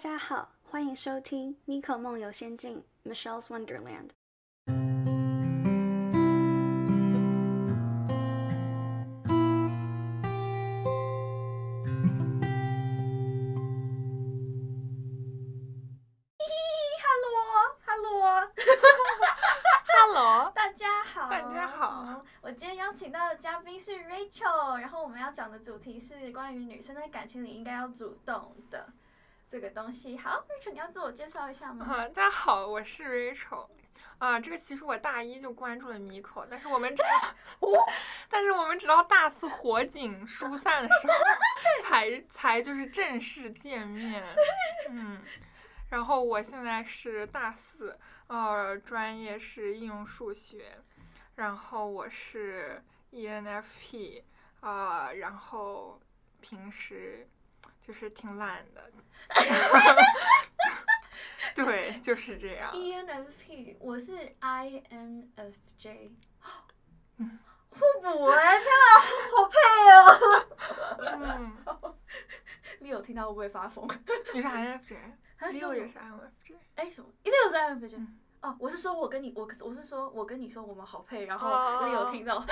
家好，欢迎收听《妮可梦游仙境》（Michelle's Wonderland）。大家好，大家好。我今天邀请到的嘉宾是 Rachel，然后我们要讲的主题是关于女生在感情里应该要主动的这个东西。好，Rachel，你要自我介绍一下吗？啊，大家好，我是 Rachel。啊，这个其实我大一就关注了 Miko，但是我们直到，但是我们直到大四火警疏散的时候，才才就是正式见面。嗯，然后我现在是大四，呃，专业是应用数学，然后我是 ENFP，啊、然后平时就是挺懒的。对，就是这样。E ENFP，我是 INFJ，嗯 互补哎、天哪，好配哦！嗯，你有听到会不会发疯？你是 INFJ，啊六也是 INFJ。哎什么？一定有是 INFJ？、嗯哦，我是说我跟你，我我是说我跟你说我们好配，然后哦你有听到？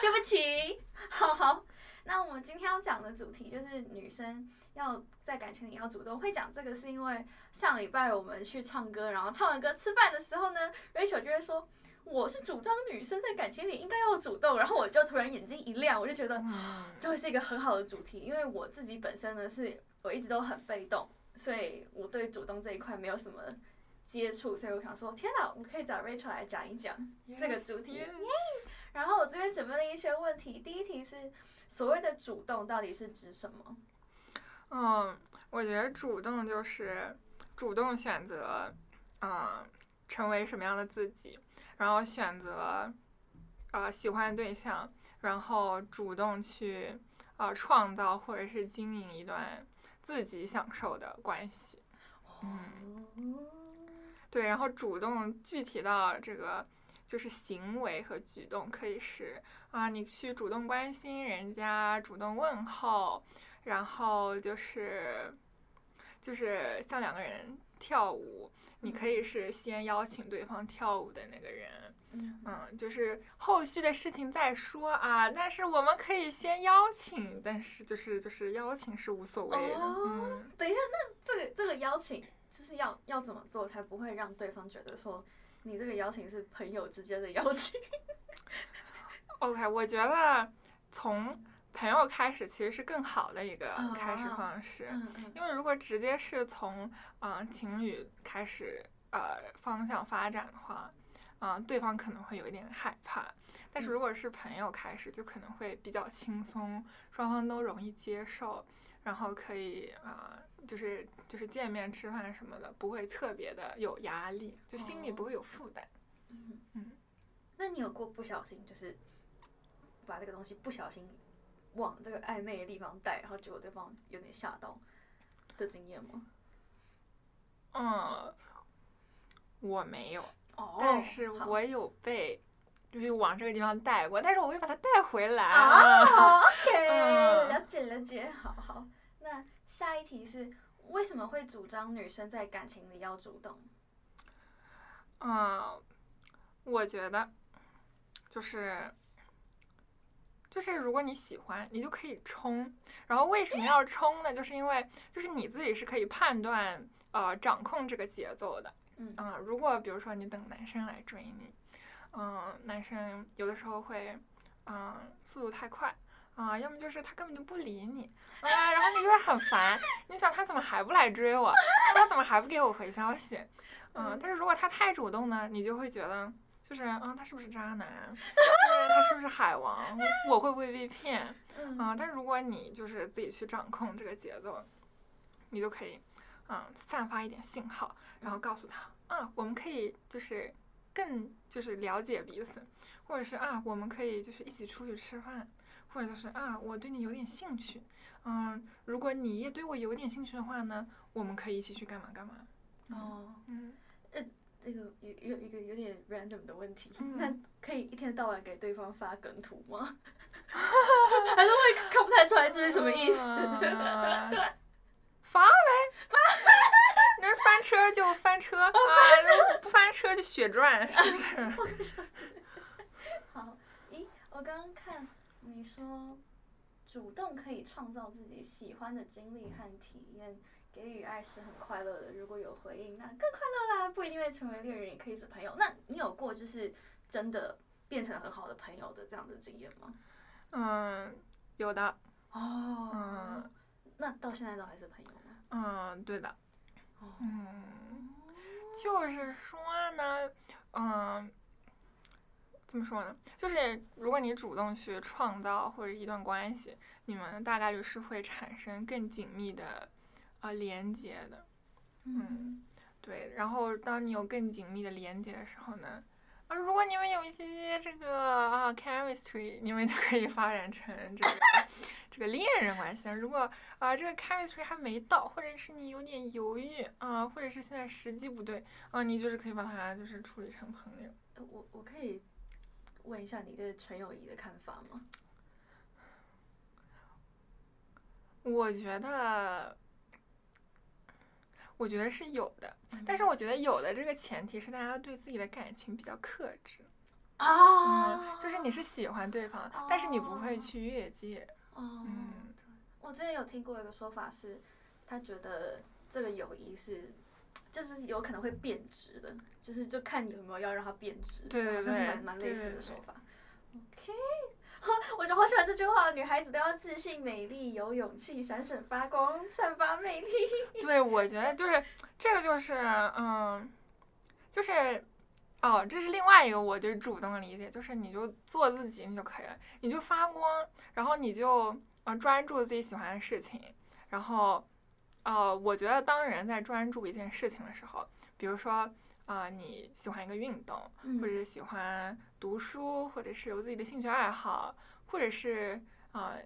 对不起，好好。那我们今天要讲的主题就是女生要在感情里要主动。会讲这个是因为上礼拜我们去唱歌，然后唱完歌吃饭的时候呢，Rachel 就会说。我是主张女生在感情里应该要主动，然后我就突然眼睛一亮，我就觉得嗯，这会是一个很好的主题，因为我自己本身呢是我一直都很被动，所以我对主动这一块没有什么接触，所以我想说，天哪，我可以找 Rachel 来讲一讲。这个主题 Yes, yes 然后我这边准备了一些问题，第一题是所谓的主动到底是指什么？嗯，我觉得主动就是主动选择，嗯，成为什么样的自己，然后选择，呃，喜欢的对象，然后主动去，呃，创造或者是经营一段自己享受的关系。嗯，对，然后主动具体到这个就是行为和举动，可以是啊，你去主动关心人家，主动问候，然后就是就是像两个人跳舞，你可以是先邀请对方跳舞的那个人，嗯嗯，就是后续的事情再说啊，但是我们可以先邀请，但是就是就是邀请是无所谓的，哦嗯。等一下，那这个这个邀请就是要要怎么做才不会让对方觉得说你这个邀请是朋友之间的邀请？OK，我觉得从朋友开始其实是更好的一个开始哦方式，因为如果直接是从嗯、呃情侣开始呃方向发展的话，嗯、对方可能会有一点害怕。但是嗯如果是朋友开始，就可能会比较轻松，双方都容易接受，然后可以啊、呃就是就是见面吃饭什么的，不会特别的有压力，就心里不会有负担。嗯嗯那你有过不小心就是把这个东西不小心往这个暧昧的地方带，然后结果对方有点吓到的经验吗？嗯，我没有。哦但是我有被就是往这个地方带过，但是我会把它带回来。啊，OK，嗯了解了解，好好。那下一题是为什么会主张女生在感情里要主动？嗯，我觉得就是就是如果你喜欢，你就可以冲。然后为什么要冲呢？就是因为就是你自己是可以判断呃掌控这个节奏的。嗯啊、如果比如说你等男生来追你，嗯、男生有的时候会，嗯、速度太快，啊、要么就是他根本就不理你，啊、然后你就会很烦，你想他怎么还不来追我？他怎么还不给我回消息？嗯、嗯但是如果他太主动呢，你就会觉得。就是啊、他是不是渣男？就是他是不是海王？我会不会被骗？嗯啊、但是如果你就是自己去掌控这个节奏，你就可以，嗯，散发一点信号，然后告诉他，啊，我们可以就是更就是了解彼此，或者是啊，我们可以就是一起出去吃饭，或者就是啊，我对你有点兴趣，嗯，如果你也对我有点兴趣的话呢，我们可以一起去干嘛干嘛。哦，嗯，呃这个有有一个有点 random 的问题，嗯那可以一天到晚给对方发梗图吗？还是会看不太出来这是什么意思？嗯发呗，就翻车啊，不翻车就血赚，是不是？好，咦，我刚刚看你说，主动可以创造自己喜欢的经历和体验，给予爱是很快乐的。如果有回应，那更快乐啦，不一定会成为恋人，也可以是朋友。那你有过就是真的变成很好的朋友的这样的经验吗？嗯，有的。哦，嗯那到现在都还是朋友吗？嗯，对的。哦，嗯，就是说呢，嗯，怎么说呢？就是如果你主动去创造或者一段关系，你们大概率是会产生更紧密的呃连接的。嗯，对。然后当你有更紧密的连接的时候呢，啊，如果你们有一些这个啊 chemistry，你们就可以发展成这个 这个恋人关系。如果啊这个 chemistry 还没到，或者是你有点犹豫啊，或者是现在时机不对啊，你就是可以把它就是处理成朋友。呃我我可以问一下你对纯友谊的看法吗？我觉得，我觉得是有的，但是我觉得有的这个前提是大家对自己的感情比较克制。啊嗯，就是你是喜欢对方，但是你不会去越界。哦，嗯我之前有听过一个说法是，他觉得这个友谊是，就是有可能会变质的，就是就看你有没有要让它变质，对对好像是对蛮蛮类似的说法。OK，我就好喜欢这句话，女孩子都要自信、美丽、有勇气、闪闪发光、散发魅力。对，我觉得就是这个，就是嗯，就是哦，这是另外一个我对主动的理解，就是你就做自己，你就可以了，你就发光，然后你就啊专注自己喜欢的事情，然后呃，我觉得当人在专注一件事情的时候，比如说啊、你喜欢一个运动，嗯或者是喜欢读书，或者是有自己的兴趣爱好，或者是啊、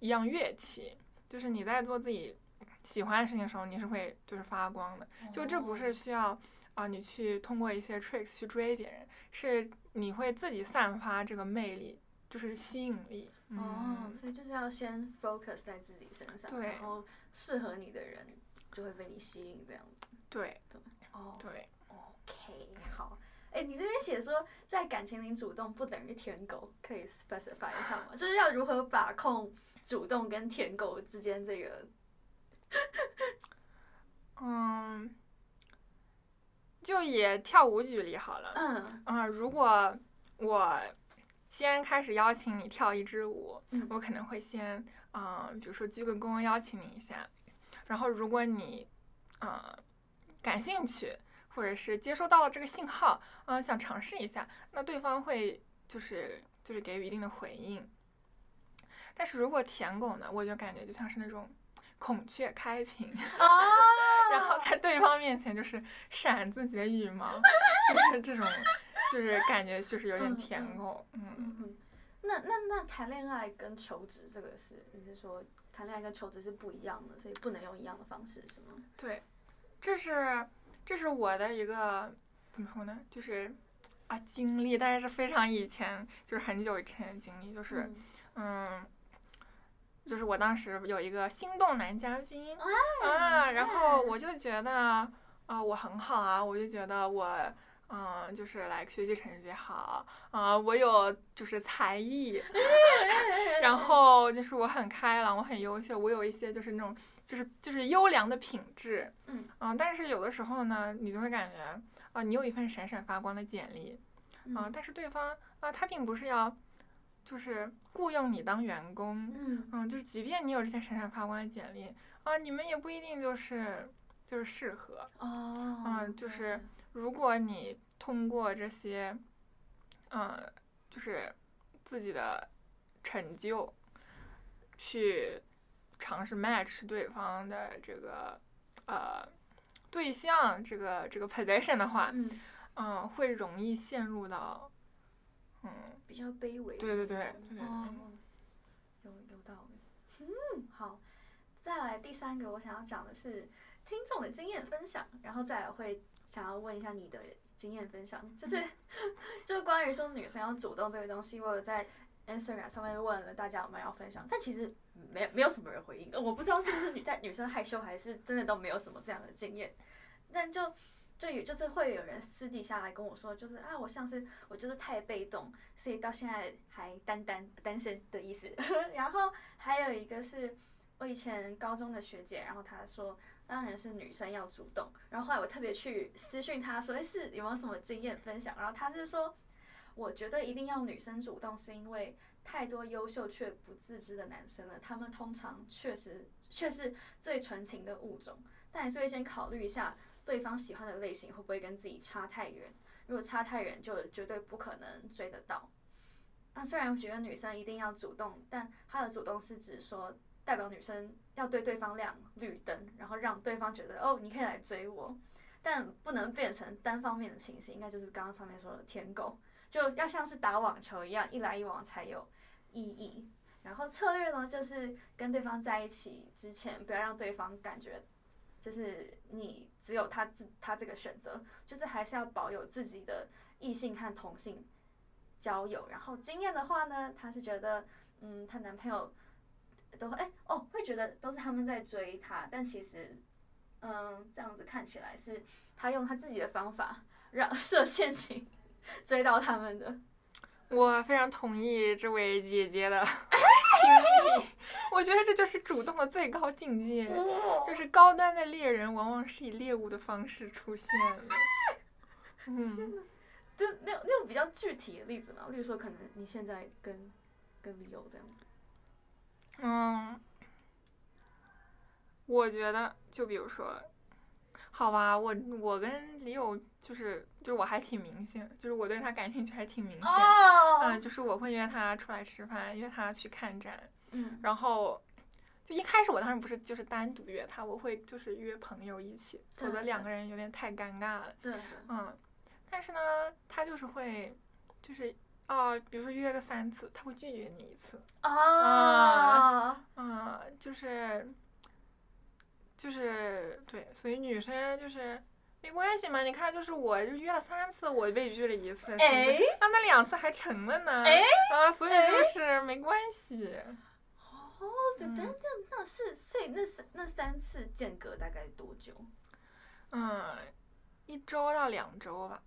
一样乐器，就是你在做自己喜欢的事情的时候，你是会就是发光的。就这不是需要啊、你去通过一些 tricks 去追别人，是你会自己散发这个魅力，就是吸引力。哦，嗯，所以就是要先 focus 在自己身上，对然后适合你的人就会被你吸引，这样子。对对哦，对，OK，好。哎、你这边写说在感情里主动不等于舔狗，可以 specify 一下吗？就是要如何把控主动跟舔狗之间这个？嗯，就以跳舞举例好了。嗯啊、如果我先开始邀请你跳一支舞，嗯。我可能会先，嗯、比如说鞠个躬邀请你一下，然后如果你，呃，感兴趣，或者是接收到了这个信号，嗯、想尝试一下，那对方会就是就是给予一定的回应。但是如果舔狗呢，我就感觉就像是那种孔雀开屏，哦。然后在对方面前就是闪自己的羽毛，就是这种，就是感觉就是有点嗯舔嗯狗，嗯，嗯哼，那那那谈恋爱跟求职这个是，你是说谈恋爱跟求职是不一样的，所以不能用一样的方式是吗？对，这是这是我的一个怎么说呢，就是啊经历，但是是非常以前，就是很久以前的经历，就是嗯嗯。就是我当时有一个心动男嘉宾哎啊，然后我就觉得啊、我很好啊，我就觉得我嗯，就是来学习成绩好啊、我有就是才艺，然后就是我很开朗，我很优秀，我有一些就是那种就是就是优良的品质，嗯。啊，但是有的时候呢，你就会感觉啊，你有一份闪闪发光的简历啊，嗯但是对方啊，他并不是要就是雇佣你当员工，嗯。嗯，就是即便你有这些闪闪发光的简历啊，你们也不一定就是就是适合。哦，嗯就是如果你通过这些，嗯，就是自己的成就，去尝试 match 对方的这个呃对象这个这个 position 的话，嗯，嗯，会容易陷入到，嗯，比较卑微对对对对对哦，有有道理。嗯，好，再来第三个，我想要讲的是听众的经验分享，然后再来会想要问一下你的经验分享，就是就是关于说女生要主动这个东西，我有在 Instagram 上面问了大家有没有要分享，但其实没没有什么人回应，我不知道是不是女在女生害羞，还是真的都没有什么这样的经验。但就就有就是会有人私底下来跟我说，就是啊，我像是我就是太被动，所以到现在还单单单身的意思。然后还有一个是我以前高中的学姐，然后她说，当然是女生要主动。然后后来我特别去私讯她说，诶是有没有什么经验分享？然后她是说，我觉得一定要女生主动，是因为太多优秀却不自知的男生了，他们通常确实却是最纯情的物种，但还是会先考虑一下。对方喜欢的类型会不会跟自己差太远？如果差太远，就绝对不可能追得到。那虽然我觉得女生一定要主动，但她的主动是指说代表女生要对对方亮绿灯，然后让对方觉得哦，你可以来追我，但不能变成单方面的情形，应该就是刚刚上面说的舔狗，就要像是打网球一样，一来一往才有意义。然后策略呢，就是跟对方在一起之前，不要让对方感觉。就是你只有他自他这个选择，就是还是要保有自己的异性和同性交友。然后经验的话呢，她是觉得，嗯，她男朋友都会哎哦，会觉得都是他们在追他，但其实，嗯，这样子看起来是他用他自己的方法让设陷阱追到他们的。我非常同意这位姐姐的 经历，我觉得这就是主动的最高境界，就是高端的猎人往往是以猎物的方式出现的。嗯，就那那种比较具体的例子嘛，例如说，可能你现在跟跟李友这样子。嗯，我觉得，就比如说。好吧，我我跟李友就是就是我还挺明显，就是我对他感兴趣还挺明显，嗯，就是我会约他出来吃饭，约他去看展，嗯，然后就一开始我当时不是就是单独约他，我会就是约朋友一起，否则两个人有点太尴尬了，对，嗯，但是呢，他就是会就是哦，比如说约个三次，他会拒绝你一次，啊，嗯，就是。就是对，所以女生就是没关系嘛。你看，就是我就约了三次，我被拒了一次，是不是？啊，那两次还成了呢。哎，啊，所以就是没关系。哦，等等，那是所以那三那三次间隔大概多久？嗯，一周到两周吧。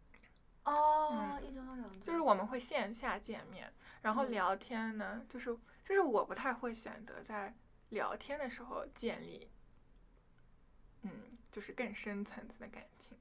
哦，一周到两周。就是我们会线下见面，然后聊天呢，就是就是我不太会选择在聊天的时候建立。嗯，就是更深层次的感情，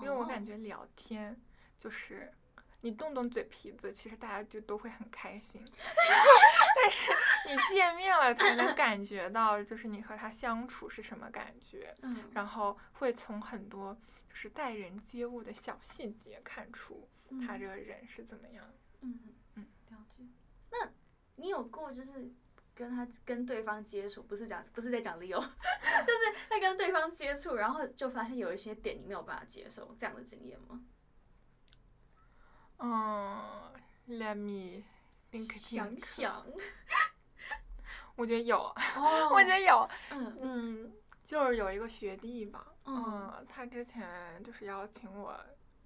因为我感觉聊天就是你动动嘴皮子，其实大家就都会很开心。但是你见面了才能感觉到，就是你和他相处是什么感觉。嗯，然后会从很多就是待人接物的小细节看出他这个人是怎么样。嗯嗯，了解。那你有过就是？跟他跟对方接触，不是讲不是在讲理由，就是在跟对方接触，然后就发现有一些点你没有办法接受，这样的经验吗？嗯，Let me think think。想 想，我觉得有，我觉得有，嗯，就是有一个学弟吧，嗯，他之前就是邀请我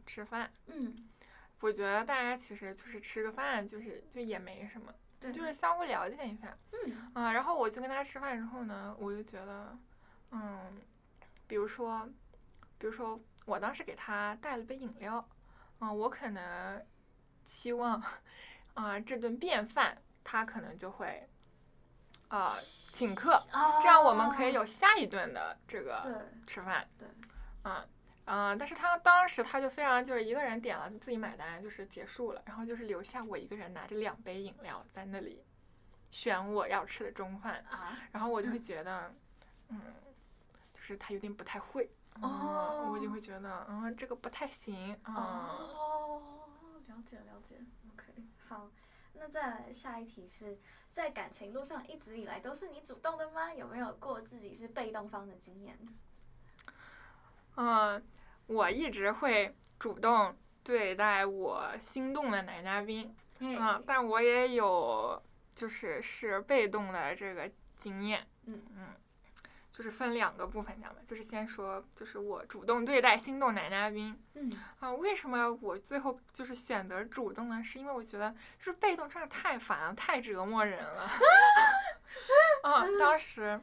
吃饭，嗯，我觉得大家其实就是吃个饭，就是就也没什么。就是相互了解一下，嗯。啊，然后我去跟他吃饭之后呢，我就觉得，嗯，比如说，比如说我当时给他带了杯饮料，啊，我可能期望，啊，这顿便饭他可能就会，啊，请客，这样我们可以有下一顿的这个吃饭，对，啊。嗯，但是他当时他就非常就是一个人点了自己买单就是结束了，然后就是留下我一个人拿着两杯饮料在那里选我要吃的中饭啊，然后我就会觉得，嗯，就是他有点不太会，哦，我就会觉得嗯这个不太行哦，了解了解，OK，好，那再来下一题是在感情路上一直以来都是你主动的吗？有没有过自己是被动方的经验？嗯，我一直会主动对待我心动的男嘉宾，嗯，但我也有就是是被动的这个经验，嗯嗯，就是分两个部分讲吧，就是先说就是我主动对待心动男嘉宾，嗯啊，为什么我最后就是选择主动呢？是因为我觉得就是被动真的太烦了，太折磨人了，啊，当时。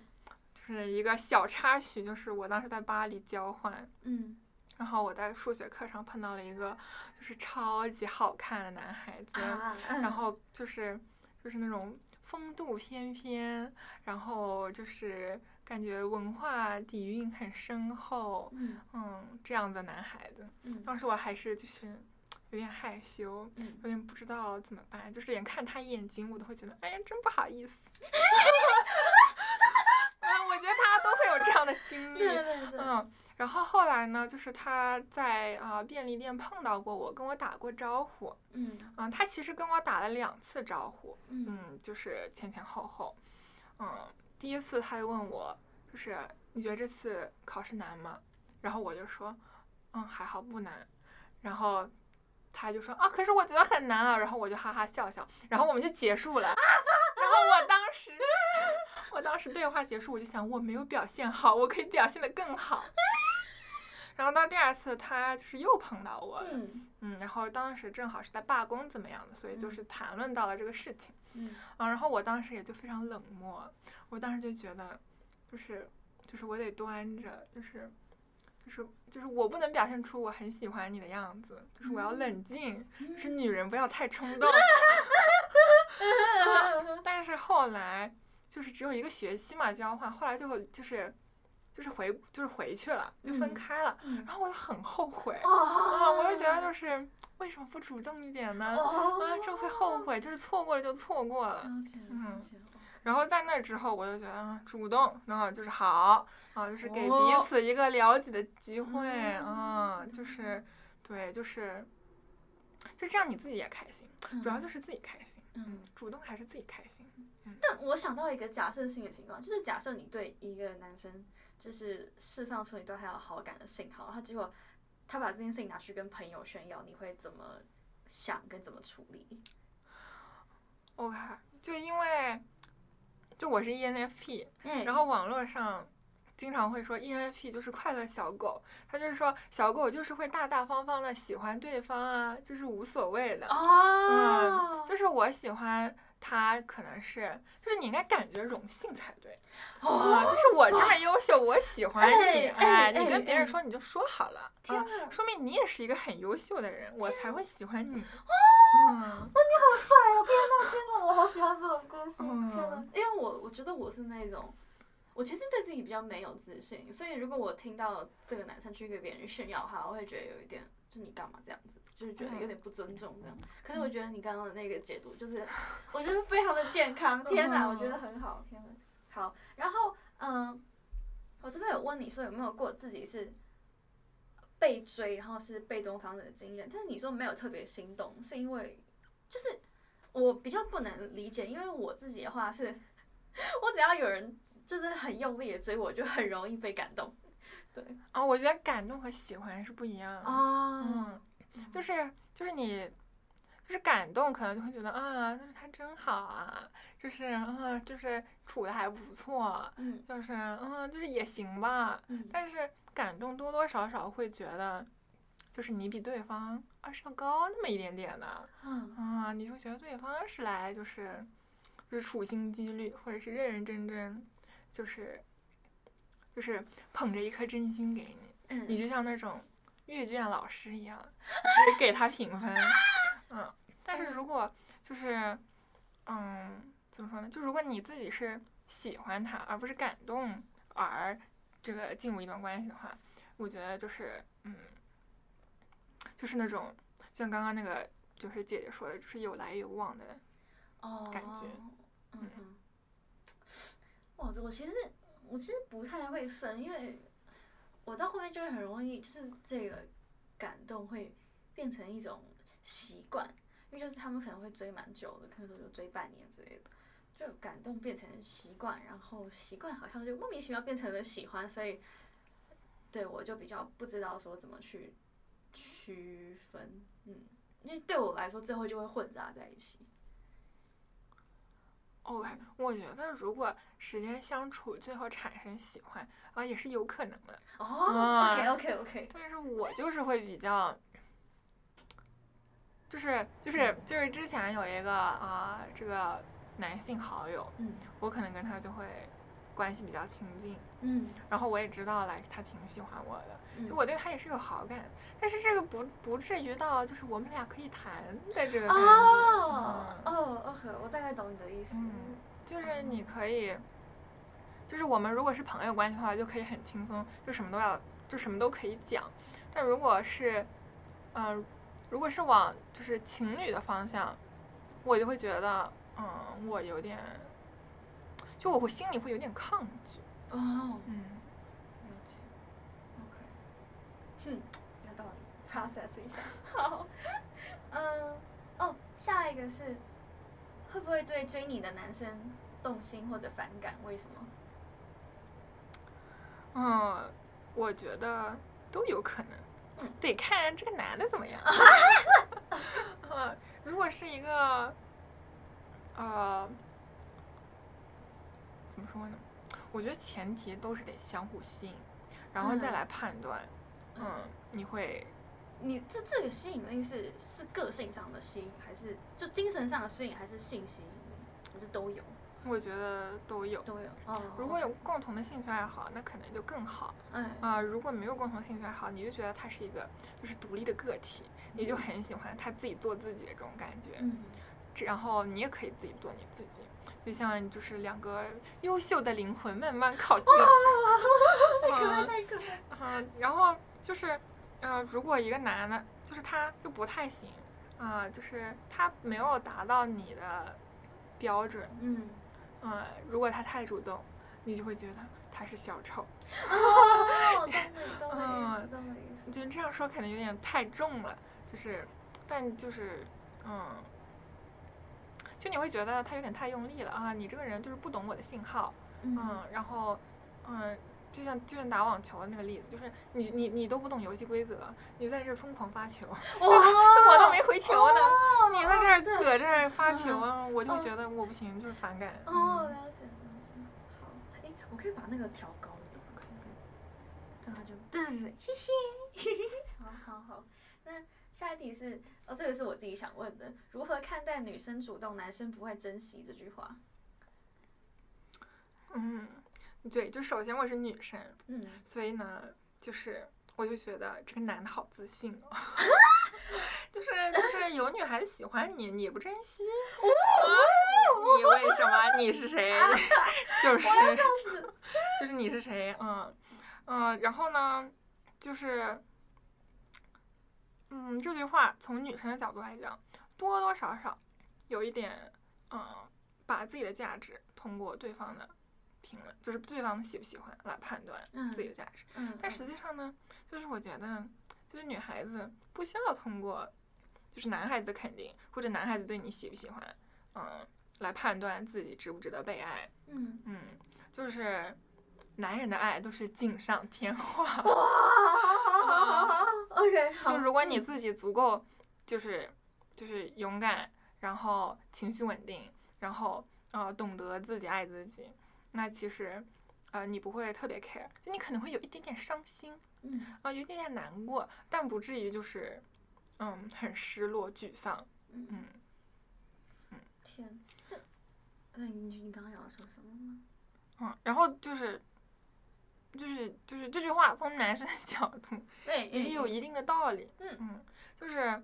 是一个小插曲，就是我当时在巴黎交换，嗯，然后我在数学课上碰到了一个就是超级好看的男孩子，啊，然后就是就是那种风度翩翩，然后就是感觉文化底蕴很深厚，嗯嗯，这样的男孩子。嗯当时我还是就是有点害羞，嗯有点不知道怎么办，就是连看他眼睛我都会觉得，哎呀，真不好意思。啊，我觉得大家都会有这样的经历。对对对，嗯，然后后来呢，就是他在啊、便利店碰到过我，跟我打过招呼。嗯嗯，他其实跟我打了两次招呼，嗯嗯，就是前前后后。嗯，第一次他就问我，就是你觉得这次考试难吗？然后我就说，嗯，还好不难。然后他就说啊，可是我觉得很难啊。然后我就哈哈笑笑，然后我们就结束了。然后我当时，我当时对话结束，我就想我没有表现好，我可以表现的更好。然后到第二次，他就是又碰到我了，嗯嗯，然后当时正好是在罢工怎么样的，所以就嗯是谈论到了这个事情。嗯啊，然后我当时也就非常冷漠，我当时就觉得，就是就是我得端着，就是就是就是我不能表现出我很喜欢你的样子，就是我要冷静，就是女人不要太冲动。但是后来就是只有一个学期嘛交换，后来就就是就是回就是回去了，就分嗯开了，嗯然后我就很后悔。啊，哦，我就觉得就是为什么不主动一点呢？哦啊，这会后悔，就是错过了就错过了。嗯然后在那之后，我就觉得嗯主动，然后就是好啊，就是给彼哦此一个了解的机会，嗯嗯，就是对，就是就这样，你自己也开心，主要就是自己开心，嗯。主动还是自己开心。但我想到一个假设性的情况，就是假设你对一个男生就是释放出你对他有好感的信号，然后结果他把这件事情拿去跟朋友炫耀，你会怎么想跟怎么处理？OK，就因为就我是 E ENFP，嗯然后网络上经常会说 ENFP 就是快乐小狗，他就是说小狗就是会大大方方的喜欢对方啊，就是无所谓的。哦，就是我喜欢他，可能是就是你应该感觉荣幸才对啊，哦，就是我这么优秀，我喜欢你，哎你哎跟别人哎说你就说好了，天啊，哪，说明你也是一个很优秀的人，我才会喜欢你。哇，你，好帅哦！天呐，天呐，我好喜欢这种歌天呐！因为我我觉得我是那种。我其实对自己比较没有自信，所以如果我听到这个男生去给别人炫耀的话，我会觉得有一点，就你干嘛这样子，就是觉得有点不尊重这样。可是我觉得你刚刚的那个解读，就是 我觉得非常的健康，天哪，我觉得很好，天哪，好。然后，嗯，我这边有问你说有没有过自己是被追，然后是被动方的经验，但是你说没有特别心动，是因为就是我比较不能理解，因为我自己的话是，我只要有人就是很用力的追我，就很容易被感动。对啊，我觉得感动和喜欢是不一样的。哦，嗯，就是就是你，就是感动，可能就会觉得啊，就是他真好啊，就是啊，就是处的还不错，嗯就是嗯，就是也行吧。嗯但是感动多多少少会觉得，就是你比对方啊是要高那么一点点的嗯啊，你会觉得对方是来就是就是处心积虑，或者是认认真真，就是就是捧着一颗真心给你。你嗯，就像那种阅卷老师一样，就是 给他评分。嗯，但是如果就是，嗯，怎么说呢？就如果你自己是喜欢他，而不是感动而这个进入一段关系的话，我觉得就是，嗯，就是那种，就像刚刚那个就是姐姐说的，就是有来有往的。哦，感觉嗯嗯，哇，这我其实我其实不太会分，因为我到后面就会很容易，就是这个感动会变成一种习惯，因为就是他们可能会追蛮久的，可能说就追半年之类的，就感动变成习惯，然后习惯好像就莫名其妙变成了喜欢，所以对我就比较不知道说怎么去区分，嗯，因为对我来说最后就会混杂在一起。OK，我觉得如果时间相处，最后产生喜欢啊，也是有可能的。哦啊，OK OK OK，但是我就是会比较，就是就是就是之前有一个啊、这个男性好友，嗯我可能跟他就会关系比较亲近，嗯。然后我也知道来他挺喜欢我的，我对他也是有好感，但是这个不不至于到就是我们俩可以谈的这个。哦嗯哦，OK，我大概懂你的意思。嗯，就是你可以，就是我们如果是朋友关系的话，就可以很轻松，就什么都要，就什么都可以讲。但如果是，嗯、如果是往就是情侣的方向，我就会觉得，嗯，我有点，就我会心里会有点抗拒。哦，嗯，了解。OK，嗯，有道理，process 一下。好，嗯，哦，下一个是会不会对追你的男生动心或者反感？为什么？嗯，我觉得都有可能，嗯得看这个男的怎么样。嗯，如果是一个，呃，怎么说呢？我觉得前提都是得相互吸引，然后再嗯来判断，嗯，你会，你这这个吸引力是是个性上的吸引，还是就精神上的吸引，还是性吸引力，还是都有？我觉得都有。都有。哦，如果有共同的兴趣爱好，那可能就更好。哎，啊、如果没有共同兴趣爱好，你就觉得他是一个就是独立的个体，你就很喜欢他自己做自己的这种感觉。嗯，这然后你也可以自己做你自己，就像就是两个优秀的灵魂慢慢靠近。太可爱，嗯太可爱。啊、然后就是，呃，如果一个男的，就是他就不太行，啊、就是他没有达到你的标准，嗯，嗯、如果他太主动，你就会觉得他是小丑。哦，懂你，懂你 意思，嗯懂你意思。就这样说可能有点太重了，就是，但就是，嗯，就你会觉得他有点太用力了啊，你这个人就是不懂我的信号，嗯，然后，嗯，就像就像打网球的那个例子，就是你你你都不懂游戏规则，你在这疯狂发球，哇，我都没回球呢，哦你在这儿搁这儿发嗯球啊，我就觉得我不行，就是反感。哦，嗯了解了解。好，哎，我可以把那个调高一点，就是这样他就对对对，谢谢。好好好，那下一题是哦，这个是我自己想问的，如何看待女生主动，男生不会珍惜这句话？嗯，对，就首先我是女生，嗯，所以呢，就是我就觉得这个男的好自信哦，就是就是有女孩子喜欢你，你不珍惜，啊你为什么？你是谁？就是就是你是谁？嗯嗯，然后呢，就是嗯，这句话从女生的角度来讲，多多少少有一点嗯，把自己的价值通过对方的评论，就是对方喜不喜欢来判断嗯自己的价值。嗯，但实际上呢，就是我觉得，就是女孩子不需要通过，就是男孩子的肯定或者男孩子对你喜不喜欢，嗯，来判断自己值不值得被爱。嗯，嗯，就是男人的爱都是锦上添花。哇，OK，好，就如果你自己足够，就是就是勇敢，然后情绪稳定，然后呃懂得自己爱自己，那其实呃你不会特别 care，就你可能会有一点点伤心，嗯啊、有一点点难过，但不至于就是嗯很失落沮丧，嗯嗯。天，这，那你你刚刚要说什么吗？嗯，然后就是，就是就是这句话从男生的角度对 也有一定的道理。嗯嗯，就是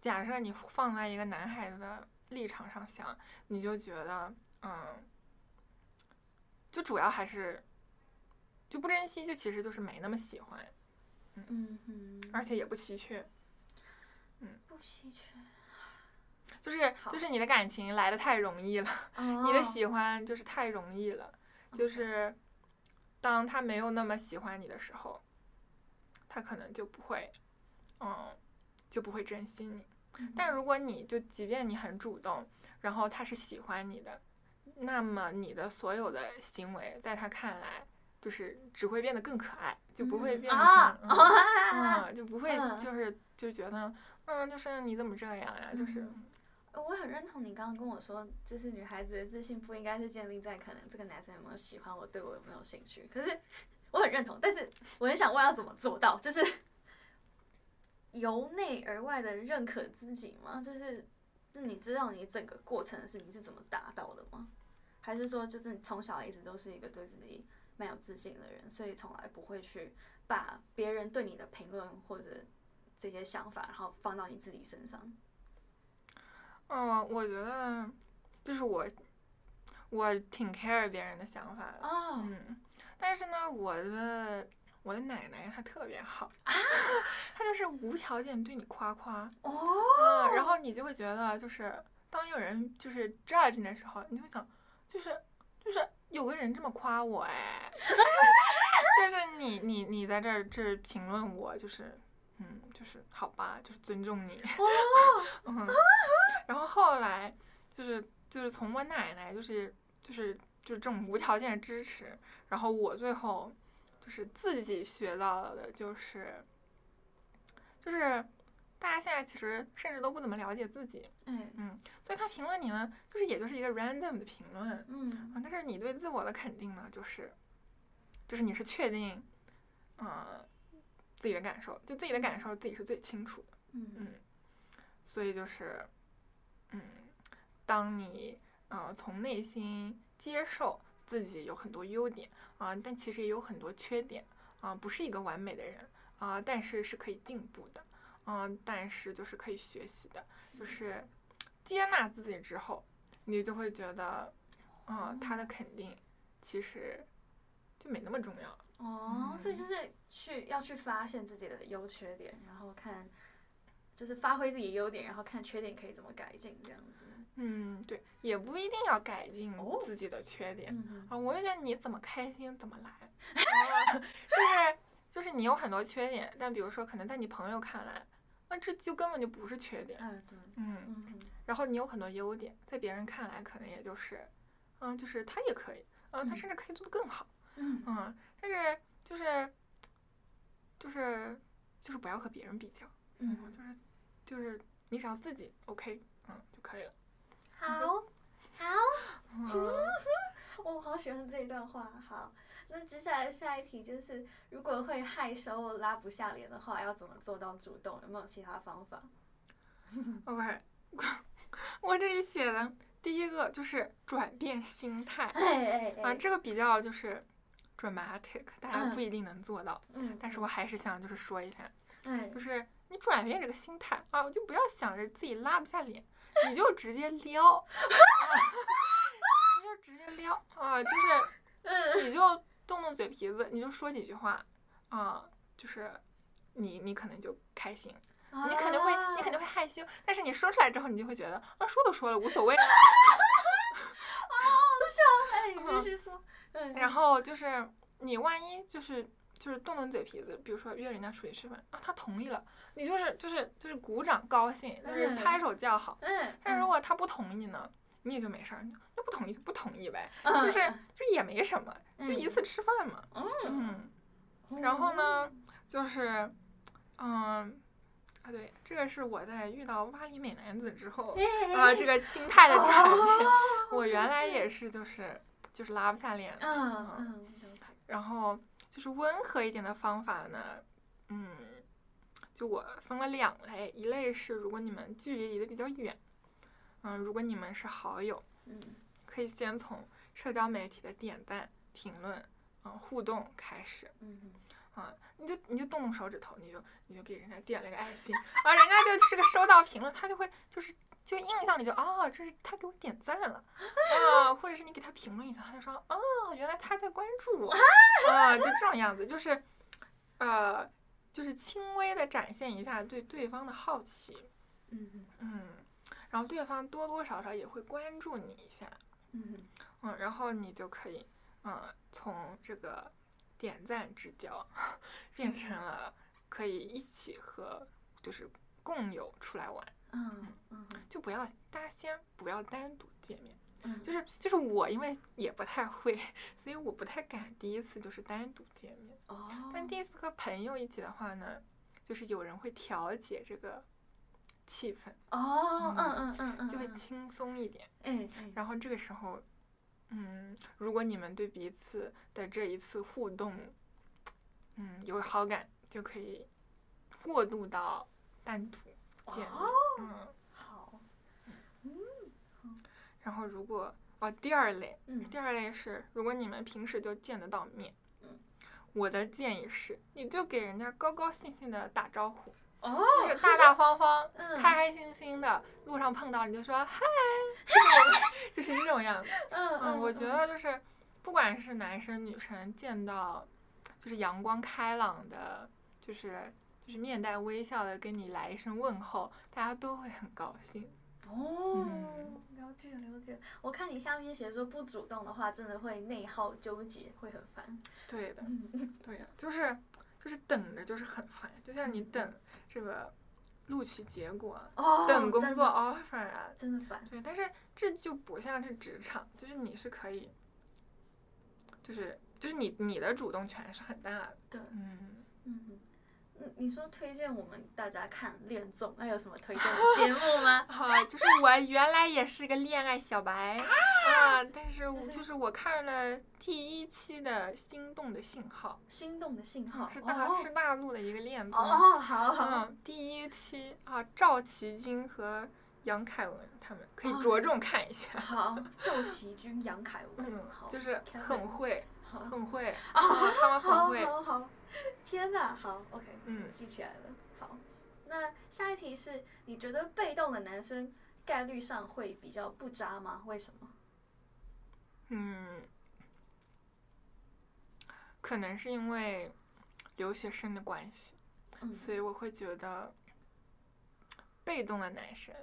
假设你放在一个男孩子的立场上想，你就觉得，嗯，就主要还是就不珍惜，就其实就是没那么喜欢，嗯嗯，而且也不稀缺，嗯不稀缺。就是就是你的感情来的太容易了。哦你的喜欢就是太容易了，就是当他没有那么喜欢你的时候，他可能就不会，嗯，就不会珍惜你。但如果你就即便你很主动，然后他是喜欢你的，那么你的所有的行为在他看来就是只会变得更可爱，就不会变成、啊，嗯嗯，就不会嗯就是就觉得嗯，就是你怎么这样呀？就是嗯我很认同你刚刚跟我说，就是女孩子的自信不应该是建立在可能这个男生有没有喜欢我，对我有没有兴趣。可是我很认同，但是我很想问要怎么做到，就是 由内而外的认可自己吗？就是，那你知道你整个过程是你是怎么达到的吗？还还是说就是你从小一直都是一个对自己蛮有自信的人，所以从来不会去把别人对你的评论或者这些想法，然后放到你自己身上？嗯，我觉得就是我，我挺 care 别人的想法的。哦，嗯，但是呢，我的我的奶奶她特别好，她就是无条件对你夸夸，哦，嗯，然后你就会觉得，就是当有人就是 judge 你的时候，你就会想，就是就是有个人这么夸我，哎，就是就是你你你在这儿这儿评论我，就是嗯，就是好吧，就是尊重你，嗯，然后后来就是就是从我奶奶就是就是就是这种无条件的支持，然后我最后就是自己学到的就是就是大家现在其实甚至都不怎么了解自己，哎，嗯，所以他评论你呢，就是也就是一个 random 的评论，嗯。啊，但是你对自我的肯定呢，就是，就是你是确定，呃，自己的感受，就自己的感受自己是最清楚的，嗯。嗯，所以就是，嗯，当你呃从内心接受自己有很多优点啊、但其实也有很多缺点啊、不是一个完美的人啊、但是是可以进步的，嗯、但是就是可以学习的，就是接纳自己之后，你就会觉得，嗯、他的肯定其实就没那么重要。哦，所以就是去要去发现自己的优缺点，然后看就是发挥自己的优点，然后看缺点可以怎么改进，这样子。嗯，对，也不一定要改进哦自己的缺点。嗯啊，我就觉得你怎么开心怎么来，啊就是就是你有很多缺点，但比如说可能在你朋友看来，那这就根本就不是缺点，嗯，对，嗯，嗯。然后你有很多优点，在别人看来可能也就是，嗯，就是他也可以，嗯，他嗯甚至可以做得更好，嗯嗯，但是就是就是就是不要和别人比较，嗯，就是就是你只要自己 OK，嗯就可以了，好，好，嗯，我好喜欢这一段话。好，那接下来下一题就是，如果会害羞拉不下脸的话，要怎么做到主动？有没有其他方法？OK，我这里写的第一个就是转变心态哎哎啊，这个比较就是 dramatic，大家嗯不一定能做到，嗯，但是我还是想就是说一下，哎就，是你转变这个心态啊，就不要想着自己拉不下脸，你就直接撩，啊你就直接撩啊，就是嗯你就动动嘴皮子，你就说几句话啊，就是你你可能就开心。你肯定会，你肯定会害羞，但是你说出来之后，你就会觉得啊，说都说了，无所谓了。哎，你继续说。嗯，然后就是你万一就是就是动动嘴皮子，比如说约人家出去吃饭啊，他同意了，你就是就是就是鼓掌高兴，就是嗯拍手叫好。嗯，但是如果他不同意呢，你也就没事儿，那不同意就不同意呗，嗯就是就也没什么，就一次吃饭嘛。嗯，嗯，然后？呢，就是嗯。啊，对，这个是我在遇到巴黎美男子之后啊，这个心态的转变。哦 我原来也是，就是就是拉不下脸嗯，然后就是温和一点的方法呢，嗯，就我分了两类，一类是如果你们距离离得比较远，嗯，如果你们是好友，嗯可以先从社交媒体的点赞、评论、嗯互动开始，嗯啊，你就你就动动手指头，你就你就给人家点了个爱心，啊，人家就是个收到评论，他就会就是就印象里就哦，这是他给我点赞了，啊，或者是你给他评论一下，他就说哦，原来他在关注我，啊，就这种样子，就是呃，就是轻微的展现一下对对方的好奇，嗯。嗯，然后对方多多少少也会关注你一下，嗯。嗯，然后你就可以，嗯，从这个点赞之交变成了可以一起和就是共有出来玩，嗯。嗯就不要大家先不要单独见面，嗯，就是就是我因为也不太会，所以我不太敢第一次就是单独见面，哦，但第一次和朋友一起的话呢，就是有人会调节这个气氛，哦，嗯嗯嗯嗯，就会轻松一点。哎哎，然后这个时候，嗯，如果你们对彼此的这一次互动，嗯，有好感，就可以过渡到单独见面。哦嗯，好，嗯然后如果哦，第二类，嗯。第二类是如果你们平时就见得到面，嗯。我的建议是，你就给人家高高兴兴的打招呼，哦，就是大大方方、嗯开开心心的，路上碰到你就说嗨，就是这种样子。嗯嗯，我觉得就是不管是男生女生见到就是阳光开朗的，就是就是面带微笑的跟你来一声问候，大家都会很高兴。哦嗯，了解了解。我看你下面写说不主动的话，真的会内耗纠结，会很烦。对的，嗯对的，就是就是等着就是很烦，就像你等这个录取结果等工作 offer 啊，真的烦。对，但是这就不像是职场，就是你是可以，就是就是你你的主动权是很大的，对，嗯。嗯，你说推荐我们大家看恋综，那有什么推荐的节目吗？好，就是我原来也是个恋爱小白啊，但是我就是我看了第一期的《心动的信号心动的信号》，是大、哦是大陆的一个恋综，哦，好好。嗯，第一期啊，赵启军和杨凯文他们可以哦着重看一下，好，赵琦君、杨凯文，嗯好，，就是很会，很会，哦啊他们很好会，好好，天哪，好，OK，嗯记起来了。好，那下一题是，你觉得被动的男生概率上会比较不渣吗？为什么？嗯，可能是因为留学生的关系。嗯，所以我会觉得，被动的男生，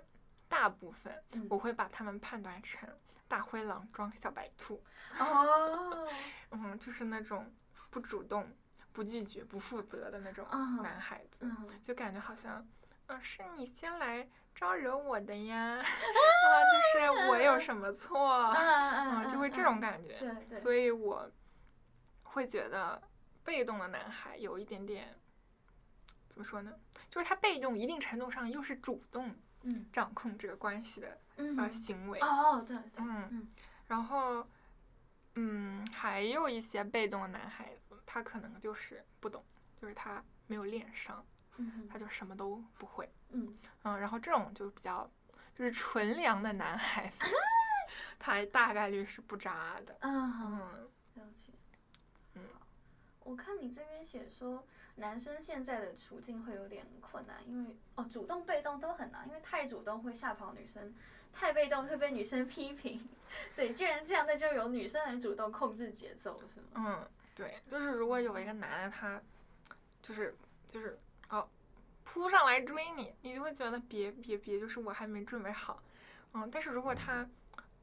大部分嗯我会把他们判断成大灰狼装小白兔，哦，嗯，就是那种不主动、不拒绝、不负责的那种嗯男孩子，嗯，就感觉好像，嗯、是你先来招惹我的呀，啊，就是我有什么错，嗯嗯，就会这种感觉，对对，所以我会觉得被动的男孩有一点点，怎么说呢？就是他被动，一定程度上又是主动嗯掌控这个关系的嗯呃行为。哦，对对，嗯嗯然后，嗯，还有一些被动的男孩子，他可能就是不懂，就是他没有练上，嗯他就什么都不会。嗯嗯，然后这种就比较就是纯良的男孩子，他大概率是不渣的。嗯了解。嗯，我看你这边写说，男生现在的处境会有点困难，因为哦，主动被动都很难，因为太主动会吓跑女生，太被动会被女生 批评，所以既然这样，那就由女生来主动控制节奏，是吗？嗯，对，就是如果有一个男的他就是就是哦扑上来追你，你就会觉得别别别，就是我还没准备好。嗯，但是如果他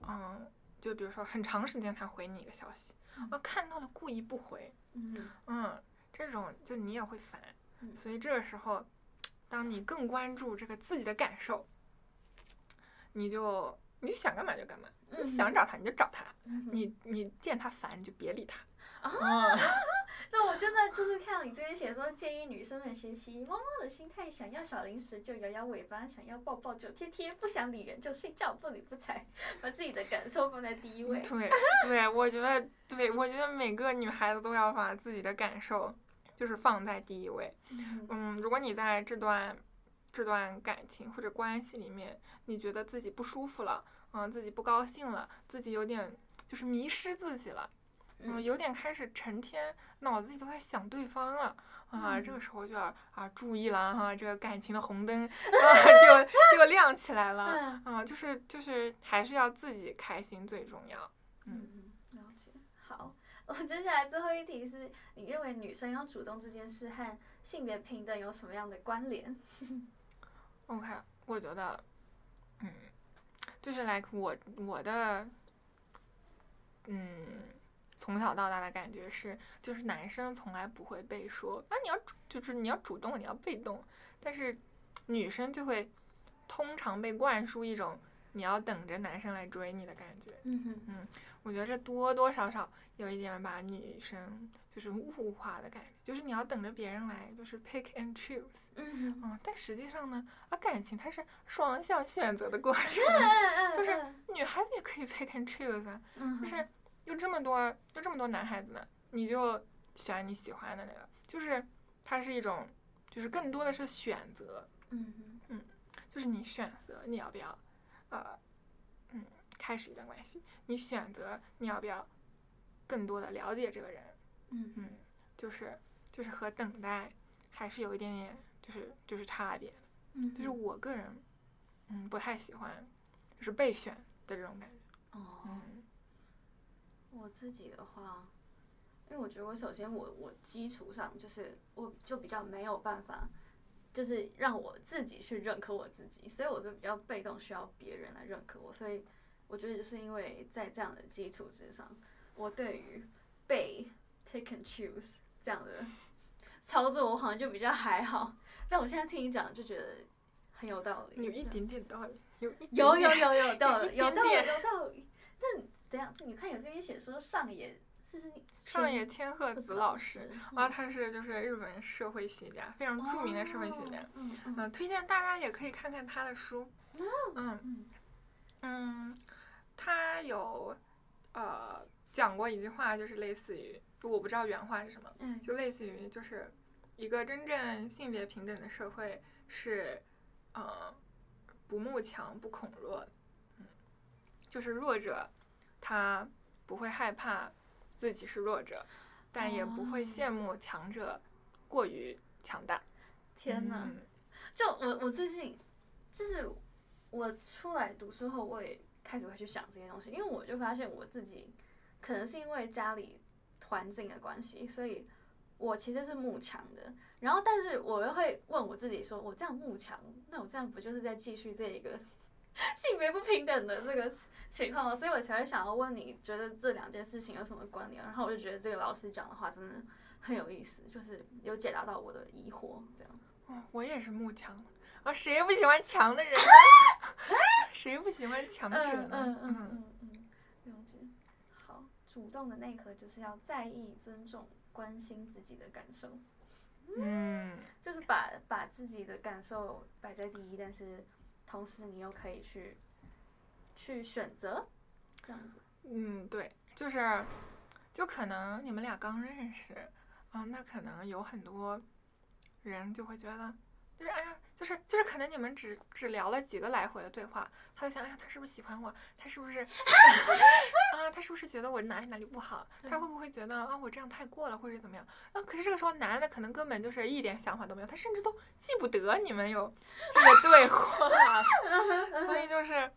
嗯，就比如说很长时间才回你一个消息，啊看到了故意不回，嗯嗯，这种就你也会烦。嗯所以这个时候，当你更关注这个自己的感受，你就你就想干嘛就干嘛，你想找他你就找他，嗯你你见他烦你就别理他。啊 嗯，那我真的就是看到你这边写说，建议女生们学习猫猫的心态，想要小零食就摇摇尾巴，想要抱抱就贴贴，不想理人就睡觉，不理不睬，把自己的感受放在第一位。对对，我觉得对，我觉得每个女孩子都要把自己的感受就是放在第一位。嗯嗯，如果你在这段这段感情或者关系里面，你觉得自己不舒服了，嗯，自己不高兴了，自己有点就是迷失自己了，嗯，嗯有点开始成天脑子里都在想对方了。啊，这个嗯时候就要啊注意了哈、这个感情的红灯 啊就就亮起来了。嗯嗯，就是就是还是要自己开心最重要。嗯嗯，了解。好，我接下来最后一题是你认为女生要主动这件事和性别平等有什么样的关联？OK，我觉得，嗯，就是 like 我我的，嗯，从小到大的感觉是，就是男生从来不会被说啊你要主就是你要主动，你要被动，但是女生就会通常被灌输一种你要等着男生来追你的感觉。嗯哼，我觉得这多多少少有一点把女生就是物化的感觉，就是你要等着别人来，就是 pick and choose。嗯但实际上呢，啊，感情它是双向选择的过程，嗯 就是女孩子也可以 pick and choose 啊，嗯，就是有这么多有这么多男孩子呢，你就选你喜欢的那个，就是它是一种，就是更多的是选择，嗯嗯，就是你选择你要不要，呃，嗯，开始一段关系，你选择你要不要更多的了解这个人，嗯嗯，就是就是和等待还是有一点点就是就是差别的。嗯，就是我个人，嗯，不太喜欢就是备选的这种感觉。哦，嗯我自己的话，因为我觉得我首先我我基础上就是我就比较没有办法，就是让我自己去认可我自己，所以我就比较被动，需要别人来认可我。所以我觉得就是因为在这样的基础之上，我对于被 pick and choose 这样的操作，我好像就比较还好。但我现在听你讲，就觉得很有道理。有一点点道理，有有有有有道理，有道理，有道理。那等一下，你看有这边写说上野是是上野千鹤子老师，嗯啊，他是就是日本社会学家，非常著名的社会学家。嗯推荐大家也可以看看他的书。嗯嗯嗯，他有呃讲过一句话，就是类似于我不知道原话是什么，嗯，就类似于就是一个真正性别平等的社会是呃不慕强不恐弱，嗯，就是弱者他不会害怕自己是弱者，但也不会哦羡慕强者过于强大。天哪！嗯就我我最近就是我出来读书后，我也开始会去想这些东西，因为我就发现我自己可能是因为家里环境的关系，所以我其实是慕强的。然后，但是我又会问我自己说，我这样慕强，那我这样不就是在继续这一个 性别不平等的这个情况吗？所以我才会想要问你，觉得这两件事情有什么关联？然后我就觉得这个老师讲的话真的很有意思，就是有解答到我的疑惑，这样。哦，我也是慕强啊，谁不喜欢强的人？谁不喜欢强者嗯呢？嗯嗯嗯嗯，了解。好，主动的内核就是要在意、尊重、关心自己的感受，嗯就是把把自己的感受摆在第一，但是同时你又可以去去选择，这样子。嗯，对，就是，就可能你们俩刚认识啊，那可能有很多人就会觉得，就是哎呀，就是就是可能你们只只聊了几个来回的对话，他就想，哎呀，他是不是喜欢我？他是不是 啊？他是不是觉得我哪里哪里不好？他会不会觉得啊，我这样太过了，或者怎么样？啊，可是这个时候男的可能根本就是一点想法都没有，他甚至都记不得你们有 这个对话，所以就是。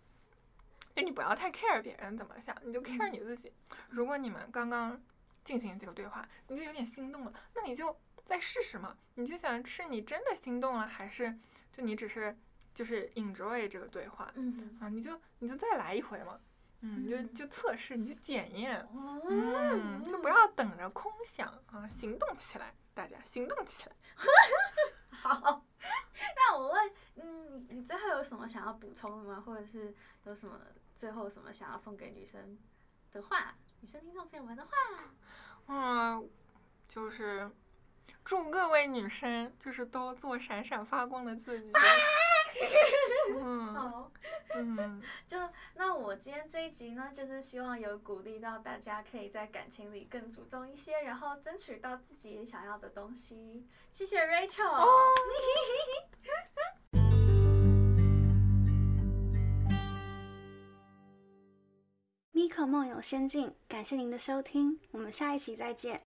就你不要太 care 别人怎么想，你就 care 你自己。如果你们刚刚进行这个对话，你就有点心动了，那你就再试试嘛。你就想是你真的心动了，还是就你只是就是 enjoy 这个对话嗯，啊？你就你就再来一回嘛，嗯，你就嗯就测试，你就检验，嗯嗯，就不要等着空想啊，行动起来，大家行动起来。好。那我问，嗯，你最后有什么想要补充的吗？或者是有什么最后什么想要送给女生的话，女生听众朋友们的话？嗯，就是祝各位女生就是都做闪闪发光的自己。嗯好。嗯，就那我今天这一集呢，就是希望有鼓励到大家，可以在感情里更主动一些，然后争取到自己想要的东西。谢谢 Rachel。咪可梦游仙境，感谢您的收听，我们下一期再见。